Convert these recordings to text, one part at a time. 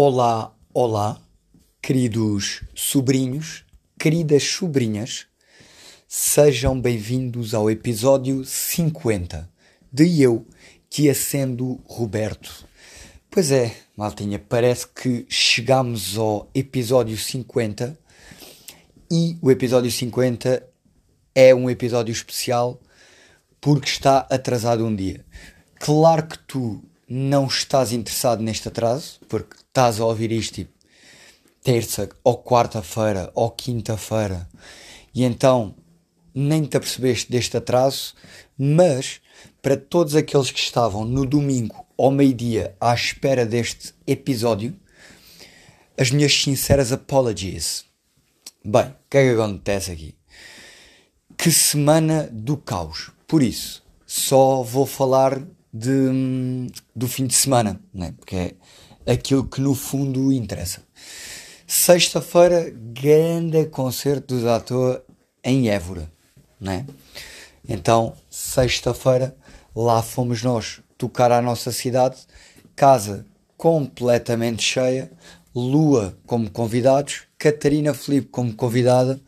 Olá, olá, queridos sobrinhos, queridas sobrinhas, sejam bem-vindos ao episódio 50 de Eu que acendo Roberto. Pois é, maltinha, parece que chegamos ao episódio 50 e o episódio 50 é um episódio especial porque está atrasado um dia. Claro que tu não estás interessado neste atraso, porque estás a ouvir isto tipo, terça ou quarta-feira ou quinta-feira e então nem te apercebeste deste atraso, mas para todos aqueles que estavam no domingo ao meio-dia à espera deste episódio, as minhas sinceras apologies. Bem, o que é que acontece aqui? Que semana do caos. Por isso, só vou falar de, do fim de semana, né? porque é aquilo que no fundo interessa. Sexta-feira, grande concerto dos atores em Évora. Né? Então, sexta-feira, lá fomos nós tocar à nossa cidade, casa completamente cheia, Lua como convidados, Catarina Felipe como convidada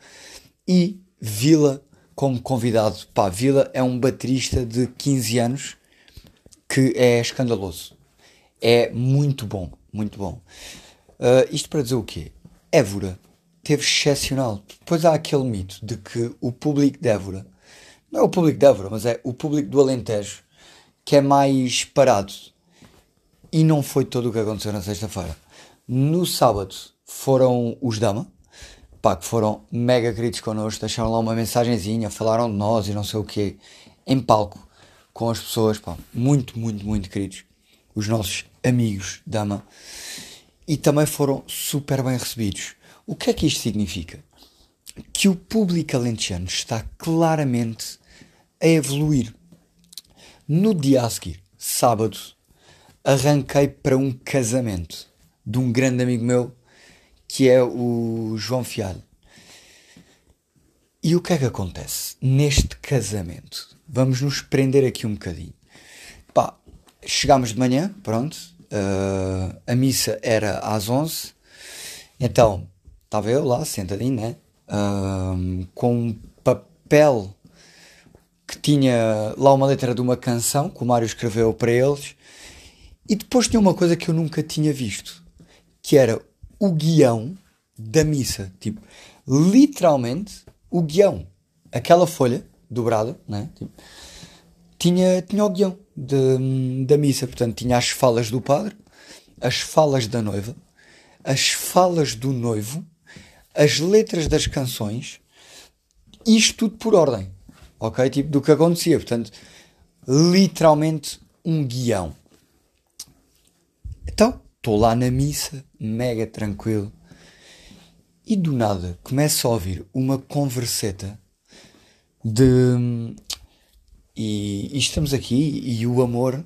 e Vila como convidado. Pá, Vila é um baterista de 15 anos que é escandaloso. É muito bom, muito bom. Uh, isto para dizer o quê? Évora teve excepcional. Depois há aquele mito de que o público de Évora, não é o público de Évora, mas é o público do Alentejo, que é mais parado. E não foi todo o que aconteceu na sexta-feira. No sábado foram os Dama, pá, que foram mega queridos connosco, deixaram lá uma mensagenzinha, falaram de nós e não sei o quê, em palco com as pessoas, pá, muito, muito, muito queridos, os nossos amigos Dama, e também foram super bem recebidos. O que é que isto significa? Que o público alentejano está claramente a evoluir. No dia a seguir, sábado, arranquei para um casamento de um grande amigo meu que é o João Fialho. E o que é que acontece neste casamento? Vamos nos prender aqui um bocadinho. Chegámos de manhã, pronto. Uh, a missa era às 11. Então, estava eu lá, sentadinho, né? Uh, com um papel que tinha lá uma letra de uma canção que o Mário escreveu para eles. E depois tinha uma coisa que eu nunca tinha visto, que era o guião da missa. Tipo, literalmente o guião. Aquela folha dobrada, né? Tipo, tinha, tinha o guião de, da missa. Portanto, tinha as falas do padre, as falas da noiva, as falas do noivo, as letras das canções, isto tudo por ordem, ok? Tipo, do que acontecia. Portanto, literalmente um guião. Então, estou lá na missa, mega tranquilo, e do nada começo a ouvir uma converseta de. E, e, estamos aqui, e o amor,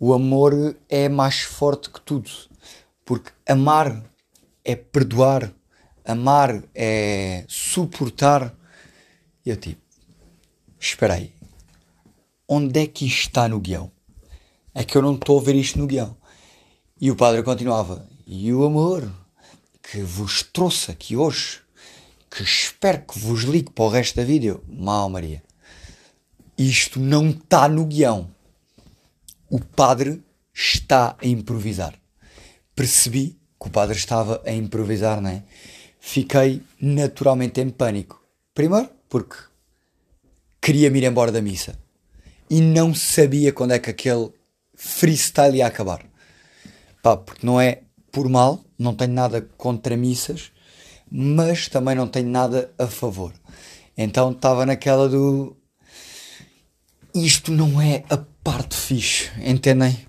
o amor é mais forte que tudo, porque amar é perdoar, amar é suportar. E eu tipo, espera aí, onde é que isto está no guião? É que eu não estou a ver isto no guião. E o padre continuava: E o amor que vos trouxe aqui hoje, que espero que vos ligue para o resto da vida. Mal, Maria. Isto não está no guião. O padre está a improvisar. Percebi que o padre estava a improvisar, não é? Fiquei naturalmente em pânico. Primeiro, porque queria me ir embora da missa e não sabia quando é que aquele freestyle ia acabar. Pá, porque não é por mal, não tenho nada contra missas, mas também não tenho nada a favor. Então estava naquela do. Isto não é a parte fixe, entendem?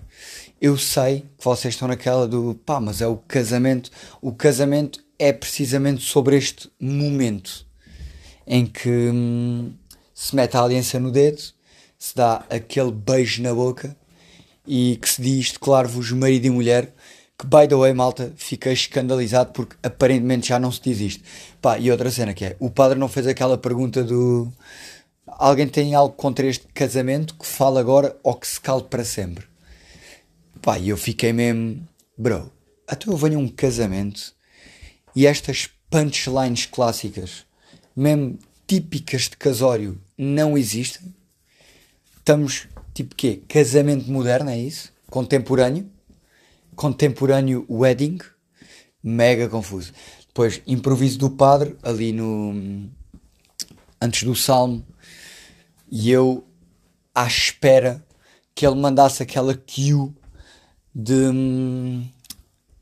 Eu sei que vocês estão naquela do pá, mas é o casamento. O casamento é precisamente sobre este momento em que hum, se mete a aliança no dedo, se dá aquele beijo na boca e que se diz: declaro-vos marido e mulher que, by the way, malta, fiquei escandalizado porque aparentemente já não se diz isto. Pá, e outra cena que é, o padre não fez aquela pergunta do alguém tem algo contra este casamento que fala agora ou que se cale para sempre. Pá, e eu fiquei mesmo, bro, até eu venho a um casamento e estas punchlines clássicas, mesmo típicas de casório, não existem. Estamos, tipo quê? Casamento moderno, é isso? Contemporâneo? Contemporâneo wedding? Mega confuso. Depois, improviso do padre, ali no... Antes do salmo. E eu, à espera que ele mandasse aquela cue de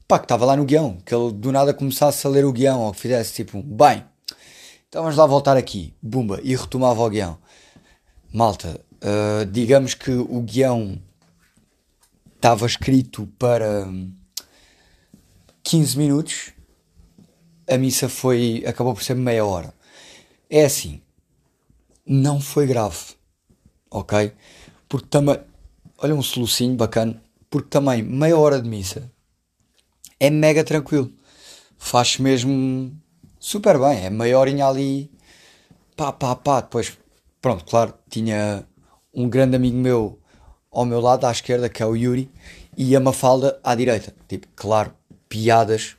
pá, que estava lá no guião, que ele do nada começasse a ler o guião ou que fizesse tipo, bem, então vamos lá voltar aqui, bumba, e retomava o guião. Malta, uh, digamos que o guião estava escrito para 15 minutos, a missa foi, acabou por ser meia hora. É assim, não foi grave, ok? Porque também, olha um solucinho bacana, porque também meia hora de missa é mega tranquilo. Faz mesmo super bem. É meia horinha ali, pá, pá, pá. Depois, pronto, claro, tinha um grande amigo meu ao meu lado, à esquerda, que é o Yuri, e a Mafalda à direita. Tipo, claro, piadas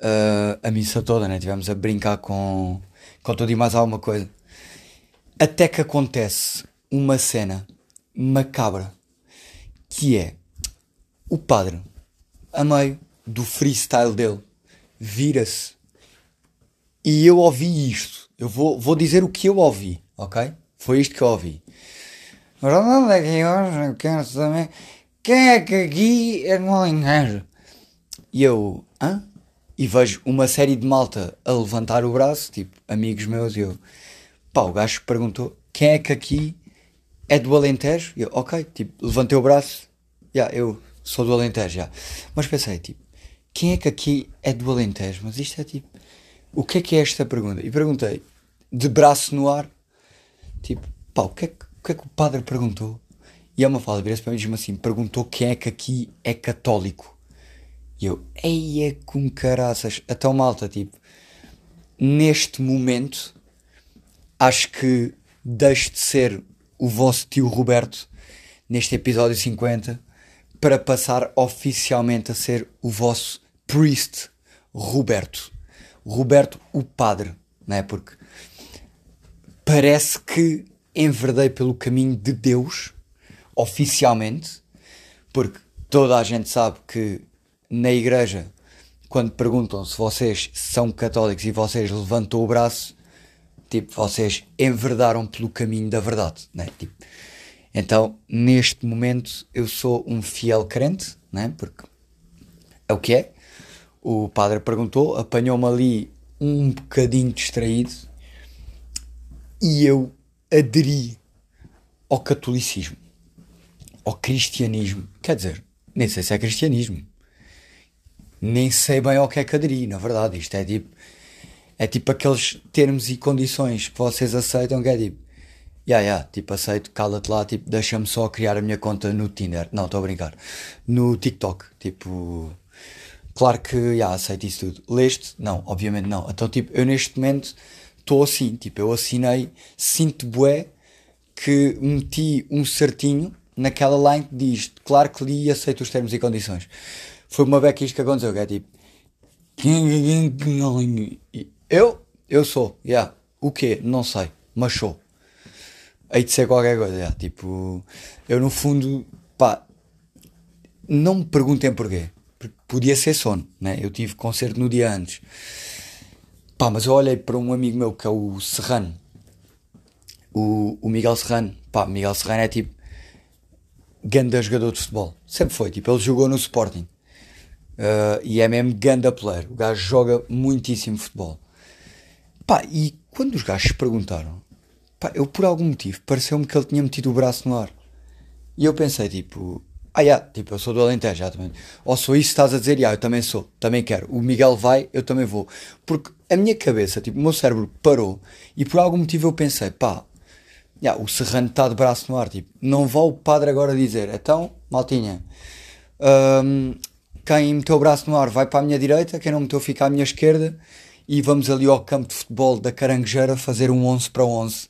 uh, a missa toda, né? Tivemos a brincar com, com tudo e mais alguma coisa. Até que acontece uma cena macabra, que é o padre, a meio, do freestyle dele vira-se e eu ouvi isto. Eu vou, vou dizer o que eu ouvi, ok? Foi isto que eu ouvi. Mas onde é que hoje quero quem é que aqui é no Alentejo? E eu, hã? E vejo uma série de malta a levantar o braço, tipo, amigos meus, e eu, pá, o gajo perguntou quem é que aqui é do Alentejo? E eu, ok, tipo, levantei o braço, já, yeah, eu sou do Alentejo, já. Mas pensei, tipo, quem é que aqui é do Alentejo? Mas isto é tipo, o que é que é esta pergunta? E perguntei, de braço no ar, tipo, pá, o que é que o, que é que o padre perguntou? E é uma fala, vira-se para mim e diz-me assim: perguntou quem é que aqui é católico. E eu, eia com caraças, até o malta, tipo, neste momento, acho que deixe de ser o vosso tio Roberto neste episódio 50 para passar oficialmente a ser o vosso priest Roberto. Roberto o padre, não é? Porque parece que enverdei pelo caminho de Deus oficialmente, porque toda a gente sabe que na igreja, quando perguntam se vocês são católicos e vocês levantam o braço, tipo, vocês enverdaram pelo caminho da verdade, né? Tipo, então, neste momento, eu sou um fiel crente, né? porque é o que é. O padre perguntou, apanhou-me ali um bocadinho distraído e eu aderi ao catolicismo, ao cristianismo. Quer dizer, nem sei se é cristianismo, nem sei bem ao que é que aderi, na verdade. Isto é tipo, é tipo aqueles termos e condições que vocês aceitam, que é tipo yeah, yeah, tipo, aceito, cala-te lá, tipo, deixa-me só criar a minha conta no Tinder. Não, estou a brincar. No TikTok, tipo, claro que, yeah, aceito isso tudo. Leste? Não, obviamente não. Então, tipo, eu neste momento estou assim, tipo, eu assinei, sinto bué que meti um certinho naquela line que diz, claro que li e aceito os termos e condições. Foi uma beca isto que aconteceu, que é tipo, eu, eu sou, yeah. o quê? Não sei, mas sou hei de ser qualquer coisa. Já. Tipo, eu no fundo, pá, não me perguntem porquê. Podia ser sono, né? Eu tive concerto no dia antes. Pá, mas eu olhei para um amigo meu que é o Serrano, o, o Miguel Serrano. Pá, Miguel Serrano é tipo ganda jogador de futebol. Sempre foi, tipo, ele jogou no Sporting. Uh, e é mesmo ganda player. O gajo joga muitíssimo futebol. Pá, e quando os gajos perguntaram Pá, eu por algum motivo pareceu-me que ele tinha metido o braço no ar. E eu pensei, tipo, ah, yeah, tipo, eu sou do Alentejo, já também. Ou sou isso estás a dizer, yeah, eu também sou, também quero. O Miguel vai, eu também vou. Porque a minha cabeça, tipo, o meu cérebro parou e por algum motivo eu pensei, pá, yeah, o Serrano está de braço no ar, tipo, não vá o padre agora dizer, então, maltinha, hum, quem meteu o braço no ar vai para a minha direita, quem não meteu fica à minha esquerda e vamos ali ao campo de futebol da Caranguejeira fazer um 11 para 11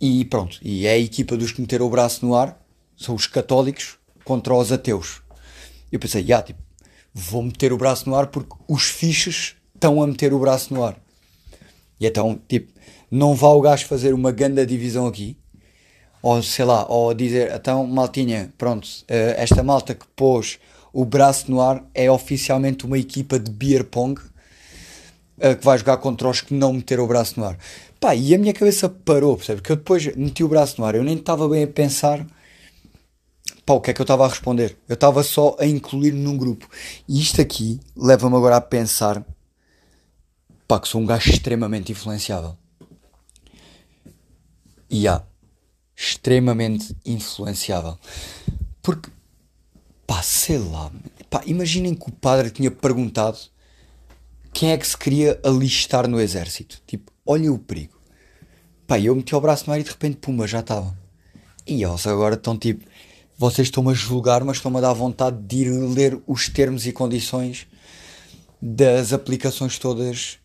e pronto, e é a equipa dos que meteram o braço no ar, são os católicos contra os ateus. Eu pensei, tipo, vou meter o braço no ar porque os fiches estão a meter o braço no ar. E então, tipo, não vá o gajo fazer uma grande divisão aqui, ou sei lá, ou dizer, então, maltinha, pronto, eh, esta malta que pôs o braço no ar é oficialmente uma equipa de beer pong eh, que vai jogar contra os que não meteram o braço no ar. Pá, e a minha cabeça parou, percebe? Porque eu depois meti o braço no ar, eu nem estava bem a pensar pá, o que é que eu estava a responder. Eu estava só a incluir-me num grupo. E isto aqui leva-me agora a pensar pá, que sou um gajo extremamente influenciável. E há, extremamente influenciável. Porque, pá, sei lá, pá, imaginem que o padre tinha perguntado quem é que se queria alistar no exército. Tipo, olha o perigo. Pá, eu meti o braço no ar e de repente, pumba, já estava. E eles agora estão tipo, vocês estão-me a julgar, mas estão-me a dar vontade de ir ler os termos e condições das aplicações todas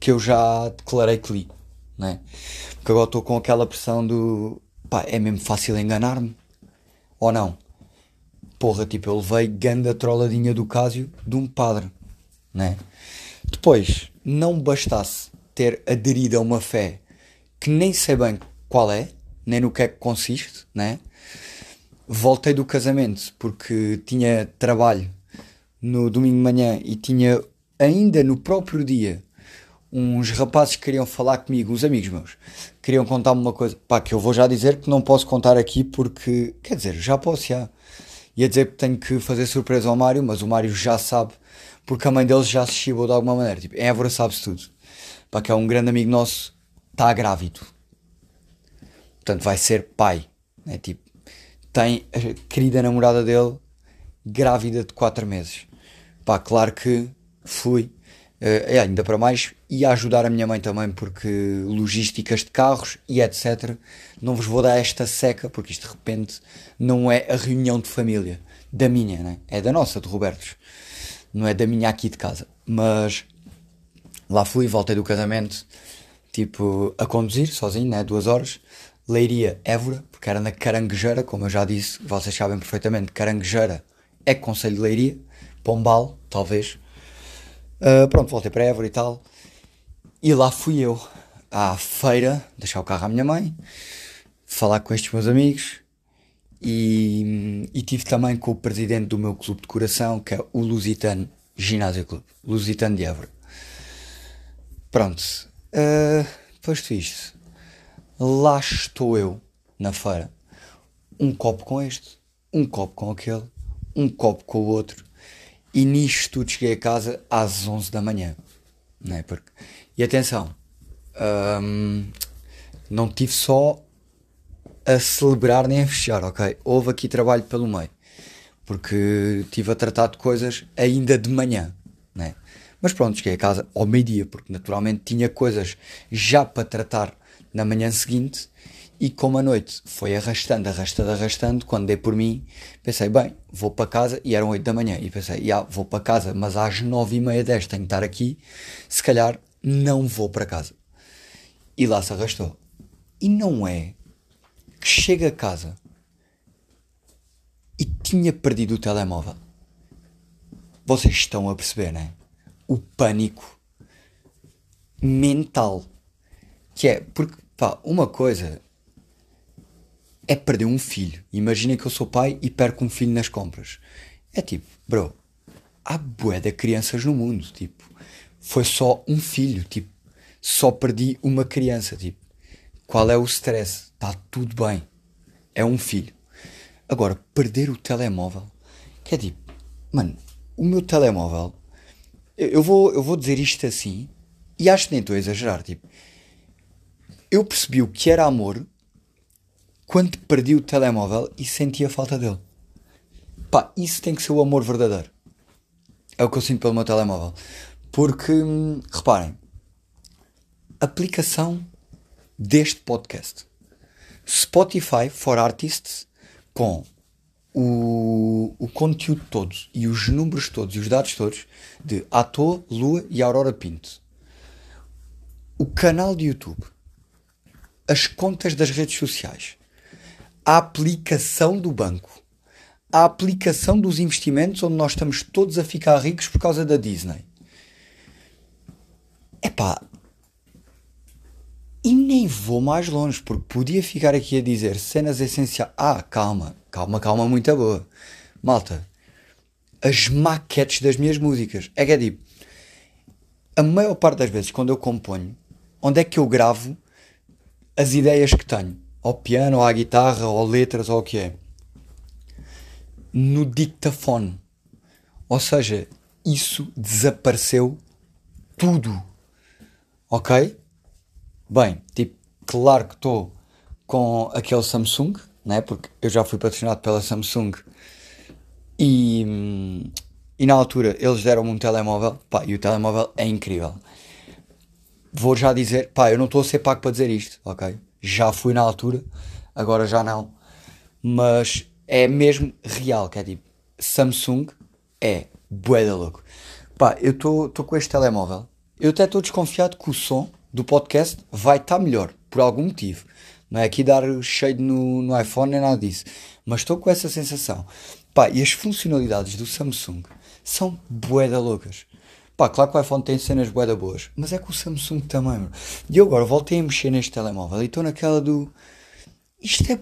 que eu já declarei que li, né? Porque agora estou com aquela pressão do pá, é mesmo fácil enganar-me ou não? Porra, tipo, eu levei ganda trolladinha do Cásio de um padre, né? Depois, não bastasse ter aderido a uma fé que nem sei bem qual é, nem no que é que consiste, né? Voltei do casamento porque tinha trabalho no domingo de manhã e tinha ainda no próprio dia uns rapazes que queriam falar comigo, uns amigos meus, queriam contar-me uma coisa, pá, que eu vou já dizer que não posso contar aqui porque, quer dizer, já posso, já. Ia dizer que tenho que fazer surpresa ao Mário, mas o Mário já sabe, porque a mãe deles já se chibou de alguma maneira. Tipo, Évora sabe-se tudo. Pá, que é um grande amigo nosso, está grávido. Portanto, vai ser pai. Né? Tipo, tem a querida namorada dele grávida de 4 meses. Pá, claro que fui Uh, ainda para mais, e ajudar a minha mãe também, porque logísticas de carros e etc. Não vos vou dar esta seca, porque isto de repente não é a reunião de família da minha, né? é da nossa, de Robertos, não é da minha aqui de casa. Mas lá fui, voltei do casamento, tipo, a conduzir sozinho, né? duas horas. Leiria Évora, porque era na Caranguejeira, como eu já disse, vocês sabem perfeitamente, Caranguejeira é Conselho de Leiria, Pombal, talvez Uh, pronto, voltei para Évora e tal. E lá fui eu à feira, deixar o carro à minha mãe, falar com estes meus amigos e, e tive também com o presidente do meu clube de coração, que é o Lusitano Ginásio Clube, Lusitano de Évora. Pronto, uh, posto isto, lá estou eu na feira. Um copo com este, um copo com aquele, um copo com o outro e nisto tudo cheguei a casa às 11 da manhã. Não é? Porque... E atenção, hum, não tive só a celebrar nem a fechar, ok? Houve aqui trabalho pelo meio. Porque tive a tratar de coisas ainda de manhã, né? Mas pronto, cheguei a casa ao meio-dia, porque naturalmente tinha coisas já para tratar na manhã seguinte e como a noite foi arrastando, arrastando, arrastando, quando dei por mim, pensei, bem, vou para casa, e eram 8 da manhã, e pensei, yeah, vou para casa, mas às 9 e meia, 10 tenho que estar aqui, se calhar não vou para casa. E lá se arrastou. E não é chega a casa e tinha perdido o telemóvel. Vocês estão a perceber, não é? O pânico mental. Que é, porque, pá, uma coisa é perder um filho. Imaginem que eu sou pai e perco um filho nas compras. É tipo, bro, há bué de crianças no mundo, tipo, foi só um filho, tipo, só perdi uma criança, tipo, qual é o stress? Está tudo bem, é um filho. Agora, perder o telemóvel, que é tipo, mano, o meu telemóvel, eu, vou, eu vou dizer isto assim, e acho que nem estou a exagerar, tipo, eu percebi o que era amor quando perdi o telemóvel e senti a falta dele. Pá, isso tem que ser o amor verdadeiro. É o que eu sinto pelo meu telemóvel. Porque, hum, reparem, aplicação deste podcast. Spotify for Artists com o, o conteúdo todo e os números todos e os dados todos de Ator, Lua e Aurora Pinto. O canal de YouTube. As contas das redes sociais a aplicação do banco, a aplicação dos investimentos onde nós estamos todos a ficar ricos por causa da Disney. Epá, e nem vou mais longe, porque podia ficar aqui a dizer cenas essenciais. Ah, calma, calma, calma, muito boa. Malta, as maquetes das minhas músicas. É que é tipo, a maior parte das vezes quando eu componho, onde é que eu gravo as ideias que tenho? Ao piano, ou à guitarra, ou letras, ou o que é? No dictafone. Ou seja, isso desapareceu tudo. Ok? Bem, tipo, claro que estou com aquele Samsung, né? porque eu já fui patrocinado pela Samsung e, e na altura eles deram-me um telemóvel, pá, e o telemóvel é incrível. Vou já dizer, pá, eu não estou a ser pago para dizer isto, ok? Já fui na altura, agora já não, mas é mesmo real, que é tipo, Samsung é bué da louco. Pá, eu estou com este telemóvel, eu até estou desconfiado que o som do podcast vai estar tá melhor, por algum motivo. Não é aqui dar cheio no, no iPhone nem nada disso. Mas estou com essa sensação. Pá, e as funcionalidades do Samsung são boeda loucas. Pá, claro que o iPhone tem cenas boeda boas, mas é que o Samsung também, mano. E eu agora voltei a mexer neste telemóvel e estou naquela do. Isto é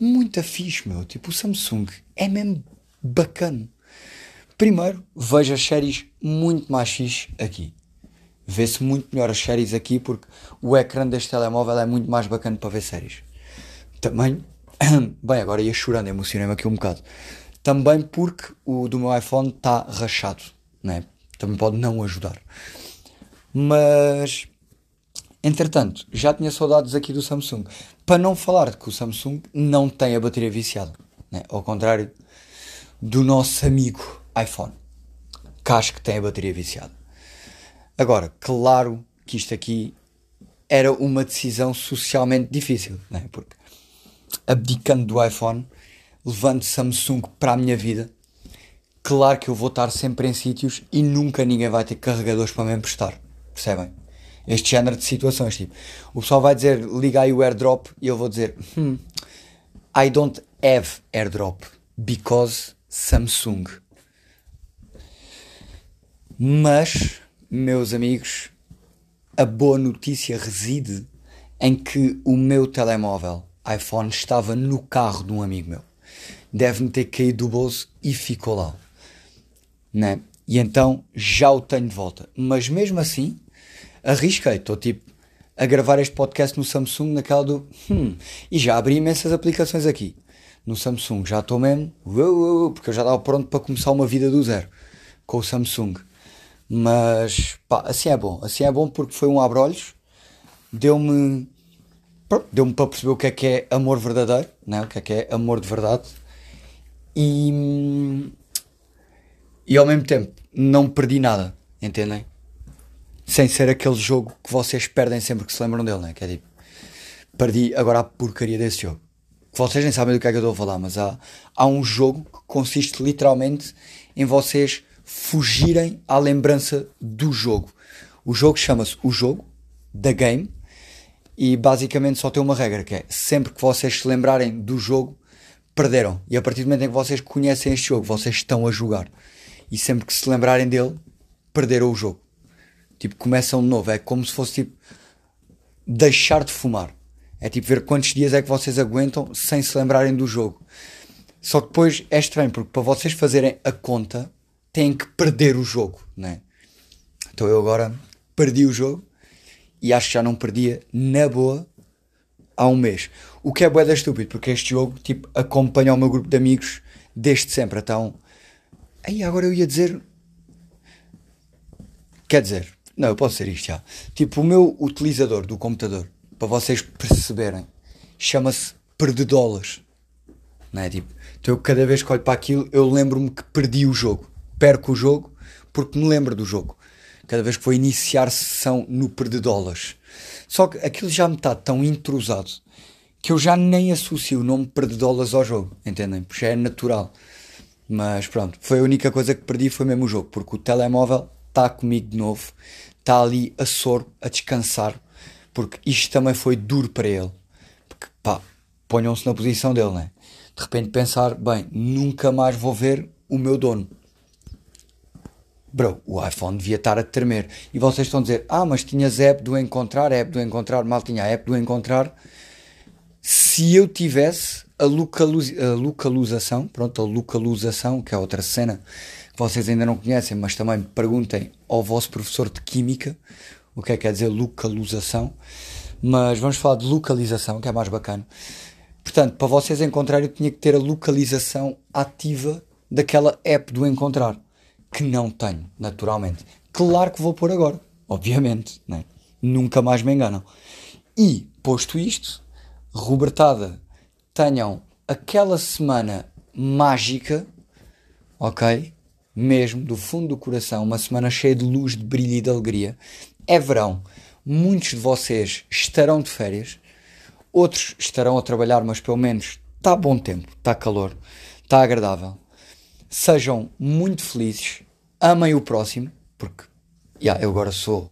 muito fixe, meu. Tipo, o Samsung é mesmo bacana. Primeiro, vejo as séries muito mais fixe aqui vê-se muito melhor as séries aqui porque o ecrã deste telemóvel é muito mais bacana para ver séries. Também, bem, agora ia chorando, emocionei-me aqui um bocado. Também porque o do meu iPhone está rachado, né? Também pode não ajudar. Mas, entretanto, já tinha saudades aqui do Samsung. Para não falar de que o Samsung não tem a bateria viciada, né? Ao contrário do nosso amigo iPhone, que acho que tem a bateria viciada. Agora, claro que isto aqui era uma decisão socialmente difícil, né? porque abdicando do iPhone, levando Samsung para a minha vida, claro que eu vou estar sempre em sítios e nunca ninguém vai ter carregadores para me emprestar. Percebem? Este género de situações. Tipo, o pessoal vai dizer liga aí o airdrop e eu vou dizer hmm, I don't have airdrop because Samsung. Mas meus amigos, a boa notícia reside em que o meu telemóvel iPhone estava no carro de um amigo meu. Deve-me ter caído do bolso e ficou lá. Né? E então já o tenho de volta. Mas mesmo assim, arrisquei. Estou tipo a gravar este podcast no Samsung, naquela do. Hum, e já abri imensas aplicações aqui. No Samsung já estou mesmo. Porque eu já estava pronto para começar uma vida do zero com o Samsung. Mas pá, assim é bom. Assim é bom porque foi um abrolhos, deu-me deu-me para perceber o que é que é amor verdadeiro, né? o que é que é amor de verdade. E, e ao mesmo tempo não perdi nada, entendem? Sem ser aquele jogo que vocês perdem sempre que se lembram dele, né? que é tipo, perdi agora a porcaria desse jogo. Vocês nem sabem do que é que eu estou a falar, mas há, há um jogo que consiste literalmente em vocês fugirem à lembrança do jogo. O jogo chama-se O Jogo, da Game, e basicamente só tem uma regra, que é sempre que vocês se lembrarem do jogo, perderam. E a partir do momento em que vocês conhecem este jogo, vocês estão a jogar. E sempre que se lembrarem dele, perderam o jogo. Tipo, começam de novo. É como se fosse tipo deixar de fumar. É tipo ver quantos dias é que vocês aguentam sem se lembrarem do jogo. Só que depois é estranho, porque para vocês fazerem a conta, têm que perder o jogo, né? Então eu agora perdi o jogo e acho que já não perdia na boa há um mês. O que é boeda estúpido, porque este jogo tipo, acompanha o meu grupo de amigos desde sempre. Então, aí agora eu ia dizer. Quer dizer, não, eu posso dizer isto já. Tipo, o meu utilizador do computador, para vocês perceberem, chama-se Perdedolas. Não é? Tipo, então eu cada vez que olho para aquilo, eu lembro-me que perdi o jogo perco o jogo porque me lembro do jogo. Cada vez que vou iniciar sessão no Perdedolas. Só que aquilo já me está tão intrusado que eu já nem associo o nome Perdedolas ao jogo, entendem? Porque já é natural. Mas pronto, foi a única coisa que perdi foi mesmo o jogo, porque o telemóvel está comigo de novo, está ali a soro, a descansar, porque isto também foi duro para ele. Porque pá, ponham-se na posição dele, né? de repente pensar, bem, nunca mais vou ver o meu dono. Bro, o iPhone devia estar a tremer. E vocês estão a dizer, ah, mas tinhas app do encontrar, app do encontrar, mal tinha app do encontrar. Se eu tivesse a, localiz a localização, pronto, a localização, que é outra cena que vocês ainda não conhecem, mas também perguntem ao vosso professor de Química o que é que quer dizer localização. Mas vamos falar de localização, que é mais bacana. Portanto, para vocês encontrarem, eu tinha que ter a localização ativa daquela app do encontrar que não tenho, naturalmente. Claro que vou pôr agora, obviamente, né? nunca mais me enganam. E, posto isto, Robertada, tenham aquela semana mágica, ok? Mesmo do fundo do coração, uma semana cheia de luz, de brilho e de alegria. É verão, muitos de vocês estarão de férias, outros estarão a trabalhar, mas pelo menos está bom tempo, está calor, está agradável sejam muito felizes, amem o próximo, porque yeah, eu agora sou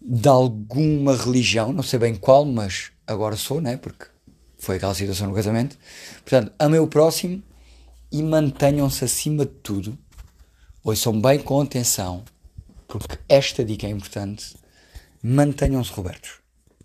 de alguma religião, não sei bem qual, mas agora sou, né? Porque foi aquela situação no casamento. Portanto, amem o próximo e mantenham-se acima de tudo. Ouçam bem com atenção, porque esta dica é importante. Mantenham-se Robertos.